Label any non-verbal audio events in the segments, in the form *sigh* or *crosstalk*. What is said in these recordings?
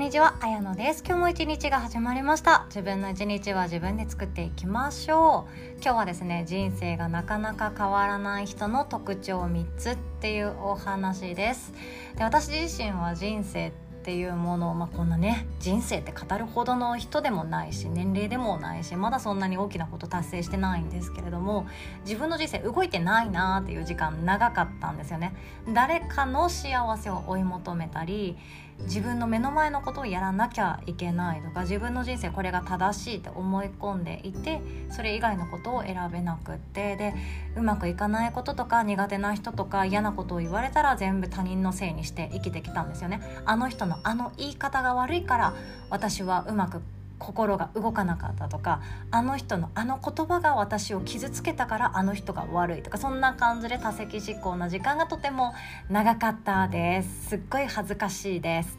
んにちは、あやのです。今日も一日が始まりました。自分の一日は自分で作っていきましょう。今日はですね、人生がなかなか変わらない人の特徴3つっていうお話です。で私自身は人生っていうものを、まあ、こんなね人生って語るほどの人でもないし年齢でもないしまだそんなに大きなこと達成してないんですけれども自分の人生動いてないなっていう時間長かったんですよね誰かの幸せを追い求めたり自分の目の前のことをやらなきゃいけないとか自分の人生これが正しいって思い込んでいてそれ以外のことを選べなくってでうまくいかないこととか苦手な人とか嫌なことを言われたら全部他人のせいにして生きてきたんですよね。あの人のあの言い方が悪いから私はうまく心が動かなかったとかあの人のあの言葉が私を傷つけたからあの人が悪いとかそんな感じで多席思考な時間がとても長かったです。すっごい恥ずかしいです。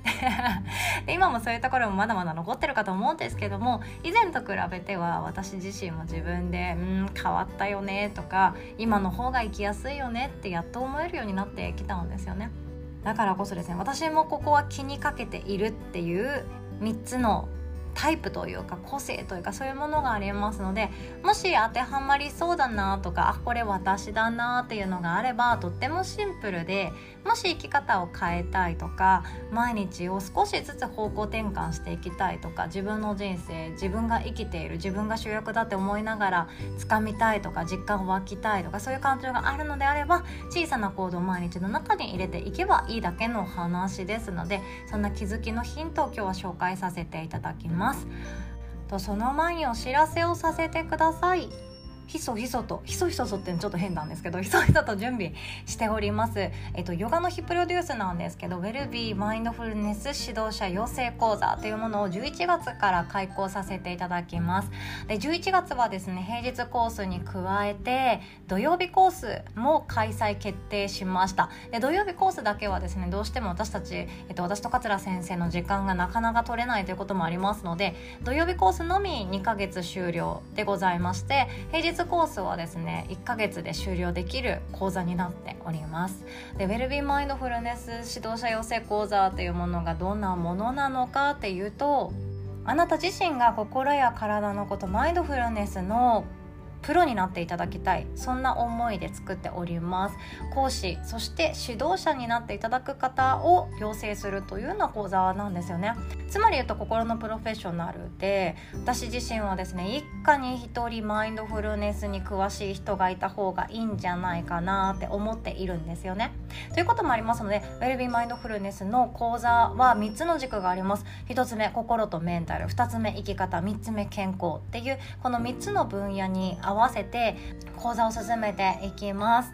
*laughs* で今もそういうところもまだまだ残ってるかと思うんですけども以前と比べては私自身も自分でうん変わったよねとか今の方が生きやすいよねってやっと思えるようになってきたんですよね。だからこそですね私もここは気にかけているっていう3つのタイプというか個性というかそういうものがありますのでもし当てはまりそうだなとかあこれ私だなっていうのがあればとってもシンプルでもし生き方を変えたいとか毎日を少しずつ方向転換していきたいとか自分の人生自分が生きている自分が主役だって思いながら掴みたいとか実感を湧きたいとかそういう感情があるのであれば小さな行動を毎日の中に入れていけばいいだけの話ですのでそんな気づきのヒントを今日は紹介させていただきます。ます。とその前にお知らせをさせてください。ひそひそとひそひそとってちょっと変なんですけどひそひそと準備しております。えっとヨガの日プロデュースなんですけどウェルビーマインドフルネス指導者養成講座というものを11月から開講させていただきます。で11月はですね平日コースに加えて土曜日コースも開催決定しました。で土曜日コースだけはですねどうしても私たち、えっと、私と桂先生の時間がなかなか取れないということもありますので土曜日コースのみ2ヶ月終了でございまして平日コースはですね1ヶ月で終了できる講座になっておりますでウェルビーマインドフルネス指導者養成講座というものがどんなものなのかっていうとあなた自身が心や体のことマインドフルネスのプロになっていただきたい。そんな思いで作っております。講師そして指導者になっていただく方を養成するというような講座なんですよね。つまり言うと心のプロフェッショナルで私自身はですね一家に一人マインドフルネスに詳しい人がいた方がいいんじゃないかなって思っているんですよね。ということもありますのでウェルビーマインドフルネスの講座は3つの軸があります。1つ目心とメンタル。2つ目生き方。3つ目健康っていうこの3つの分野に合わせて講座を進めていきます。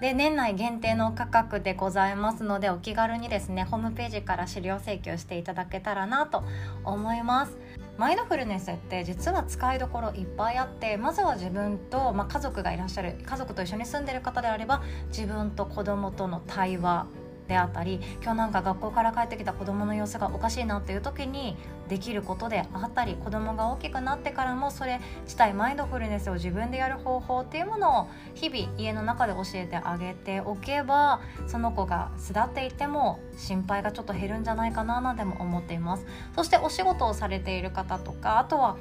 で年内限定の価格でございますのでお気軽にですねホームページから資料請求していただけたらなと思います。マインドフルネスって実は使いどころいっぱいあってまずは自分と、まあ、家族がいらっしゃる家族と一緒に住んでる方であれば自分と子供との対話であったり今日なんか学校から帰ってきた子供の様子がおかしいなっていう時にできることであったり子供が大きくなってからもそれ自体マインドフルネスを自分でやる方法っていうものを日々家の中で教えてあげておけばその子が巣立っていても心配がちょっと減るんじゃないかななんても思っています。そしてお仕事をされている方とかあとは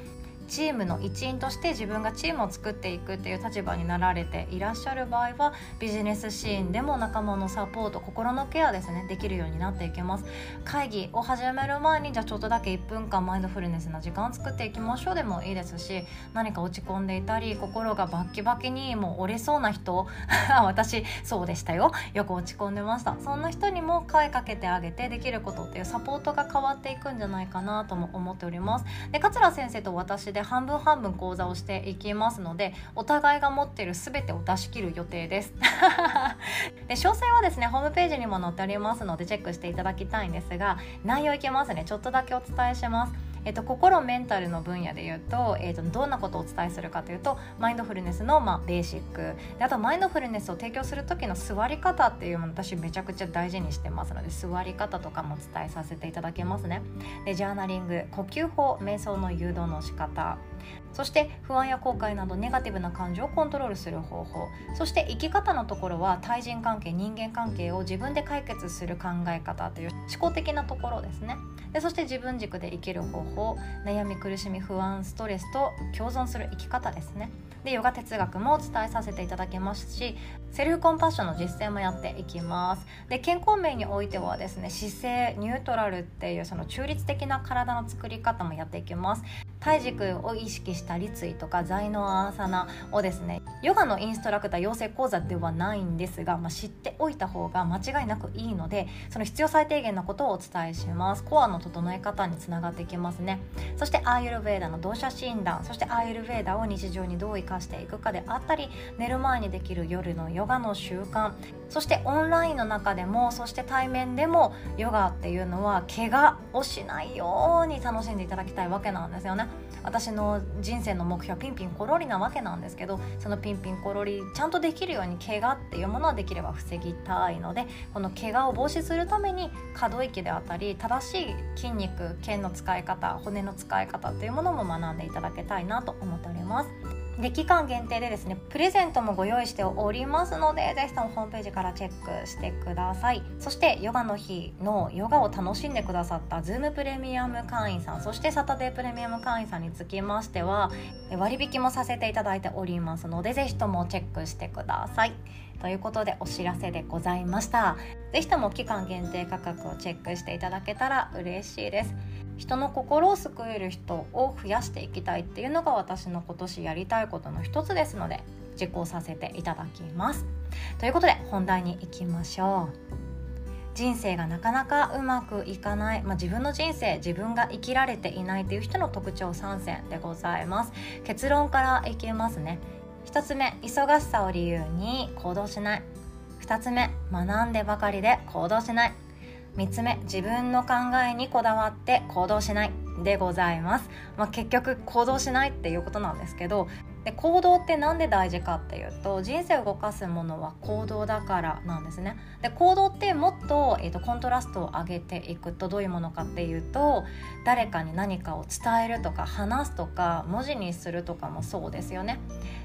チームの一員として自分がチームを作っていくっていう立場になられていらっしゃる場合はビジネスシーンでも仲間のサポート心のケアですねできるようになっていけます。会議を始める前にじゃあちょっとだけ1分間マインドフルネスな時間作っていきましょうでもいいですし何か落ち込んでいたり心がバッキバキにもう折れそうな人 *laughs* 私そうでしたよ。よく落ち込んでました。そんな人にも声かけてあげてできることっていうサポートが変わっていくんじゃないかなとも思っております。で桂先生と私で半分半分講座をしていきますのでお互いが持っている全てを出し切る予定です。*laughs* で詳細はですねホームページにも載っておりますのでチェックしていただきたいんですが内容いきますね。ちょっとだけお伝えします。えっと、心メンタルの分野で言うと,、えっと、どんなことをお伝えするかというとマインドフルネスの、まあ、ベーシック。であとマインドフルネスを提供する時の座り方っていうもの私めちゃくちゃ大事にしてますので座り方とかも伝えさせていただけますね。でジャーナリング呼吸法瞑想の誘導の仕方。そして不安や後悔などネガティブな感情をコントロールする方法。そして生き方のところは対人関係人間関係を自分で解決する考え方という思考的なところですね。でそして自分軸で生きる方法悩み苦しみ不安ストレスと共存する生き方ですね。でヨガ哲学もお伝えさせていただきますしセルフコンパッションの実践もやっていきます。で健康面においてはですね姿勢ニュートラルっていうその中立的な体の作り方もやっていきます。体軸を意識した立位とか財のアーサナをですねヨガのインストラクター養成講座ではないんですが、まあ、知っておいた方が間違いなくいいのでその必要最低限のことをお伝えします。コアの整え方につながってきますね。そしてアーユルベーダの同社診断そしてアーユルベーダを日常にどう生かしていくかであったり寝る前にできる夜のヨガの習慣そしてオンラインの中でもそして対面でもヨガっていうのは怪我をしないように楽しんでいただきたいわけなんですよね。私の人生の目標はピンピンコロリなわけなんですけどそのピンピンコロリちゃんとできるように怪我っていうものはできれば防ぎたいのでこの怪我を防止するために可動域であったり正しい筋肉腱の使い方骨の使い方というものも学んでいただきたいなと思っております。で期間限定でですねプレゼントもご用意しておりますのでぜひともホームページからチェックしてください。そしてヨガの日のヨガを楽しんでくださった Zoom プレミアム会員さんそしてサタデープレミアム会員さんにつきましては割引もさせていただいておりますのでぜひともチェックしてください。ということでお知らせでございました。ぜひとも期間限定価格をチェックしていただけたら嬉しいです。人の心を救える人を増やしていきたいっていうのが私の今年やりたいことの一つですので実行させていただきます。ということで本題に行きましょう。人生がなかなかうまくいかない、まあ、自分の人生自分が生きられていないという人の特徴3選でございます。結論からいきますね。1つ目忙しさを理由に行動しない。2つ目学んでばかりで行動しない。3つ目自分の考えにこだわって行動しないでございます、まあ、結局行動しないっていうことなんですけどで行動って何で大事かっていうと人生を動かすものは行動だからなんですね。で行動ってもっと,、えーと、コントラストを上げていくとどういうものかっていうと誰かに何かを伝えるとか話すとか文字にするとかもそうですよね。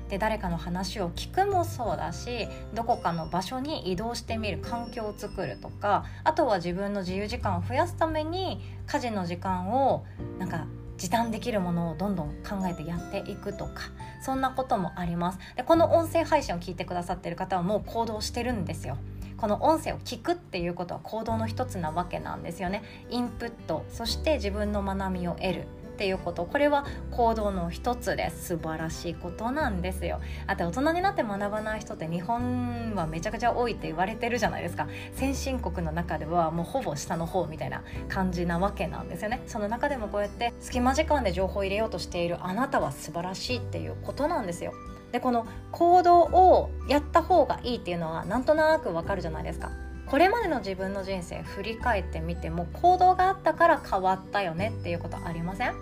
で誰かの話を聞くもそうだしどこかの場所に移動してみる環境を作るとかあとは自分の自由時間を増やすために家事の時間をなんか時短できるものをどんどん考えてやっていくとかそんなこともあります。でこの音声配信を聞いてくださってる方はもう行動してるんですよ。この音声を聞くっていうことは行動の一つなわけなんですよね。インプットそして自分の学びを得る。っていうこと。これは行動の一つです素晴らしいことなんですよ。あと大人になって学ばない人って日本はめちゃくちゃ多いって言われてるじゃないですか。先進国の中ではもうほぼ下の方みたいな感じなわけなんですよね。その中でもこうやって隙間時間で情報を入れようとしているあなたは素晴らしいっていうことなんですよ。でこの行動をやった方がいいっていうのはなんとなくわかるじゃないですか。これまでの自分の人生振り返ってみても行動があったから変わったよねっていうことありません？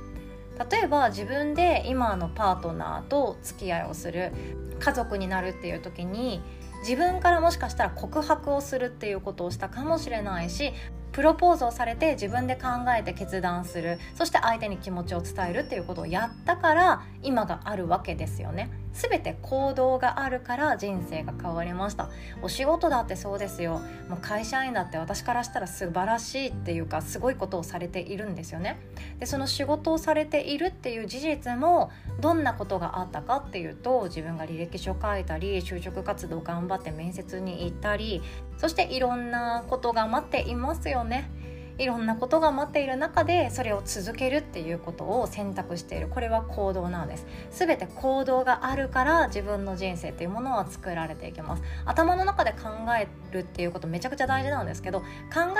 例えば自分で今のパートナーと付き合いをする家族になるっていう時に自分からもしかしたら告白をするっていうことをしたかもしれないしプロポーズをされて自分で考えて決断するそして相手に気持ちを伝えるっていうことをやったから今があるわけですよね。全て行動があるから人生が変わりました。お仕事だってそうですよ。もう会社員だって私からしたら素晴らしいっていうかすごいことをされているんですよね。でその仕事をされているっていう事実もどんなことがあったかっていうと自分が履歴書書いたり就職活動頑張って面接に行ったりそしていろんなことが待っていますよね。いろんなことが待っている中でそれを続けるっていうことを選択している。これは行動なんです。全て行動があるから自分の人生っていうものは作られていきます。頭の中で考えるっていうことめちゃくちゃ大事なんですけど考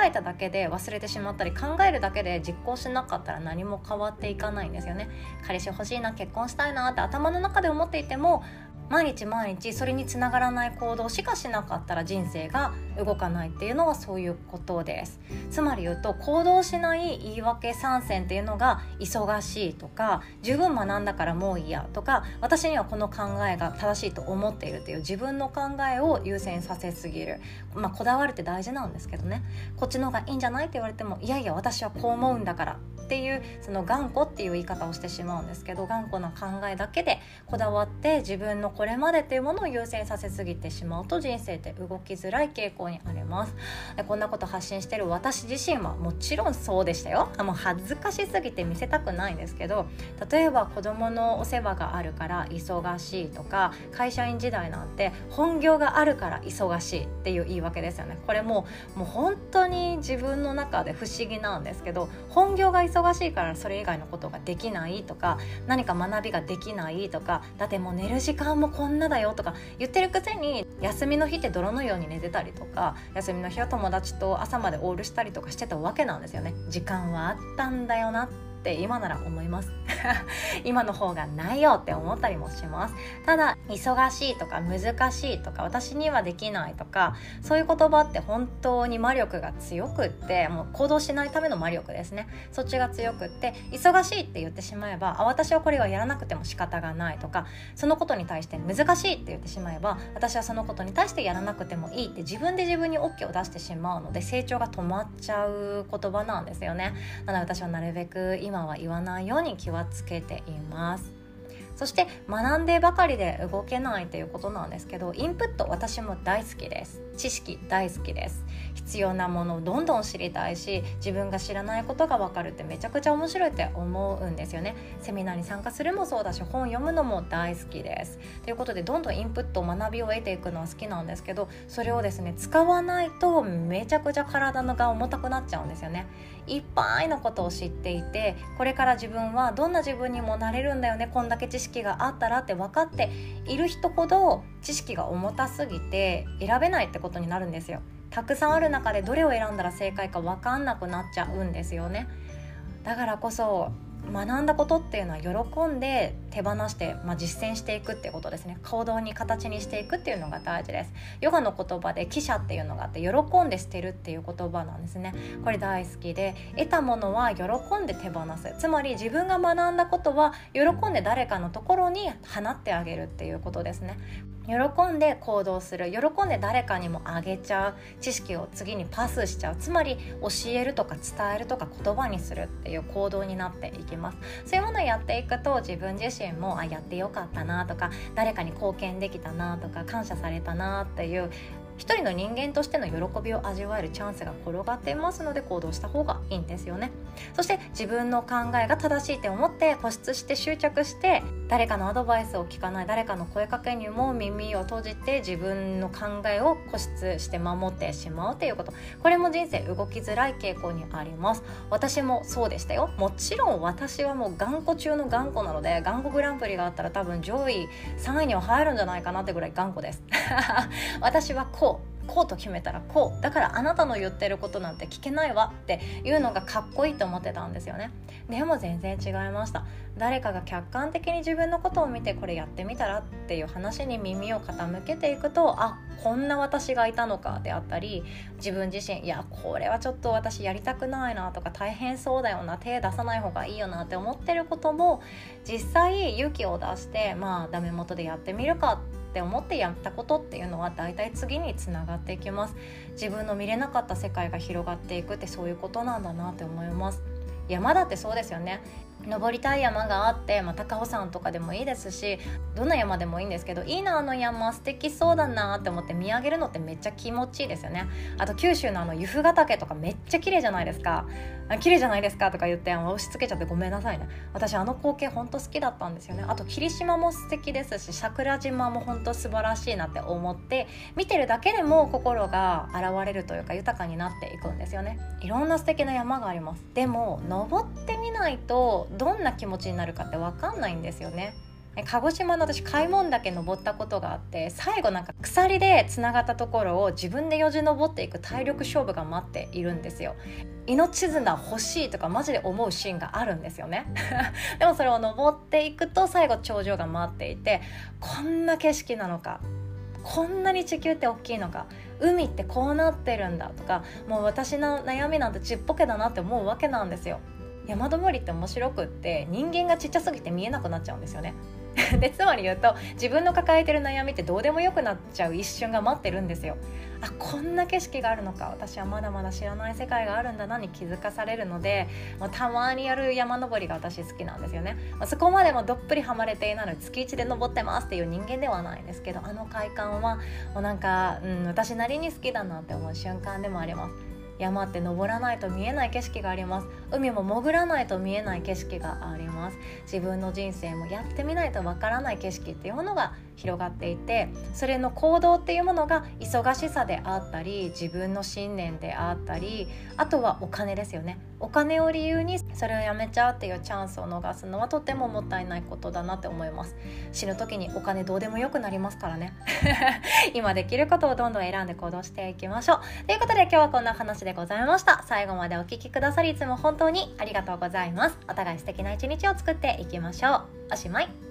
えただけで忘れてしまったり考えるだけで実行しなかったら何も変わっていかないんですよね。彼氏欲しいな結婚したいなって頭の中で思っていても毎日毎日それにつながらない行動しかしなかったら人生が動かないっていうのはそういうことです。つまり言うと行動しない言い訳参戦っていうのが忙しいとか十分学んだからもういいやとか私にはこの考えが正しいと思っているっていう自分の考えを優先させすぎる。まあこだわるって大事なんですけどね。こっちの方がいいんじゃないって言われてもいやいや私はこう思うんだからっていうその頑固っていう言い方をしてしまうんですけど頑固な考えだけでこだわって自分のこれまでっていうものを優先させすぎてしまうと人生って動きづらい傾向こにあります。でこんなこと発信してる私自身はもちろんそうでしたよ。あもう恥ずかしすぎて見せたくないんですけど例えば子供のお世話があるから忙しいとか会社員時代なんて本業があるから忙しいっていう言い訳ですよね。これももう本当に自分の中で不思議なんですけど本業が忙忙しいからそれ以外のことができないとか何か学びができないとかだってもう寝る時間もこんなだよとか言ってるくせに休みの日って泥のように寝てたりとか休みの日は友達と朝までオールしたりとかしてたわけなんですよね。時間はあったんだよなっって今なら思います。*laughs* 今の方がないよって思ったりもします。ただ忙しいとか難しいとか私にはできないとかそういう言葉って本当に魔力が強くってもう行動しないための魔力ですね。そっちが強くって忙しいって言ってしまえばあ私はこれはやらなくても仕方がないとかそのことに対して難しいって言ってしまえば私はそのことに対してやらなくてもいいって自分で自分に OK を出してしまうので成長が止まっちゃう言葉なんですよね。なので私はなるべく今今は言わないように気はつけています。そして学んでばかりで動けないということなんですけどインプット私も大好きです。知識大好きです。必要なものをどんどん知りたいし自分が知らないことが分かるってめちゃくちゃ面白いって思うんですよね。セミナーに参加するもそうだし本読むのも大好きです。ということでどんどんインプット学びを得ていくのは好きなんですけどそれをですね使わないとめちゃくちゃ体のが重たくなっちゃうんですよね。いっぱいのことを知っていてこれから自分はどんな自分にもなれるんだよね。こんだけ知識があったらって分かっている人ほど知識が重たすぎて選べないってことになるんですよ。たくさんある中でどれを選んだら正解か分かんなくなっちゃうんですよね。だからこそ学んだことっていうのは喜んで手放して、まあ、実践していくってことですね。行動に形にしていくっていうのが大事です。ヨガの言葉で記者っていうのがあって喜んで捨てるっていう言葉なんですね。これ大好きで得たものは喜んで手放す。つまり自分が学んだことは喜んで誰かのところに放ってあげるっていうことですね。喜んで行動する。喜んで誰かにもあげちゃう。知識を次にパスしちゃう。つまり教えるとか伝えるとか言葉にするっていう行動になっていきます。そういうものをやっていくと自分自身もあやってよかったなとか誰かに貢献できたなとか感謝されたなっていう一人の人間としての喜びを味わえるチャンスが転がっていますので行動した方がいいんですよね。そして自分の考えが正しいって思って固執して執着して誰かのアドバイスを聞かない誰かの声かけにも耳を閉じて自分の考えを固執して守ってしまうっていうこと。これも人生動きづらい傾向にあります。私もそうでしたよ。もちろん私はもう頑固中の頑固なので頑固グランプリがあったら多分上位3位には入るんじゃないかなってぐらい頑固です。*laughs* 私はこうこうと決めたらこう。だからあなたの言ってることなんて聞けないわっていうのがかっこいいと思ってたんですよね。でも全然違いました。誰かが客観的に自分のことを見てこれやってみたらっていう話に耳を傾けていくとあこんな私がいたのかであったり自分自身いやこれはちょっと私やりたくないなとか大変そうだよな手出さない方がいいよなって思ってることも実際勇気を出してまあダメ元でやってみるかって思ってやったことっていうのは大体次につながっていきます。自分の見れなかった世界が広がっていくってそういうことなんだなって思います。山だってそうですよね。登りたい山があって、まあ、高尾山とかでもいいですしどんな山でもいいんですけどいいなあの山素敵そうだなって思って見上げるのってめっちゃ気持ちいいですよね。あと九州のあの由布ヶ岳とかめっちゃ綺麗じゃないですか。綺麗じゃないですかとか言って押し付けちゃってごめんなさいね。私あの光景ほんと好きだったんですよね。あと霧島も素敵ですし桜島もほんと素晴らしいなって思って見てるだけでも心が現れるというか豊かになっていくんですよね。いろんな素敵な山があります。でも登ってみないとどんな気持ちになるかって分かんないんですよね。鹿児島の私開門岳登ったことがあって最後なんか鎖でつながったところを自分でよじ登っていく体力勝負が待っているんですよ。命綱欲しいとかマジで思うシーンがあるんですよね。*laughs* でもそれを登っていくと最後頂上が待っていてこんな景色なのかこんなに地球って大きいのか海ってこうなってるんだとかもう私の悩みなんてちっぽけだなって思うわけなんですよ。山登りって面白くって人間がちっちゃすぎて見えなくなっちゃうんですよね。*laughs* でつまり言うと自分の抱えてる悩みってどうでもよくなっちゃう一瞬が待ってるんですよ。あこんな景色があるのか。私はまだまだ知らない世界があるんだなに気づかされるのでもうたまにやる山登りが私好きなんですよね、まあ、そこまでもどっぷりハマれていないので月1で登ってますっていう人間ではないんですけどあの快感はもうなんか、うん、私なりに好きだなって思う瞬間でもあります。山って登らないと見えない景色があります。海も潜らないと見えない景色があります。自分の人生もやってみないとわからない景色っていうものが広がっていてそれの行動っていうものが忙しさであったり自分の信念であったりあとはお金ですよね。お金を理由にそれをやめちゃうっていうチャンスを逃すのはとてももったいないことだなって思います。死ぬ時にお金どうでもよくなりますからね。*laughs* 今できることをどんどん選んで行動していきましょう。ということで今日はこんな話でございました。最後までお聴きくださりいつも本当にありがとうございます。お互い素敵な一日を作っていきましょう。おしまい。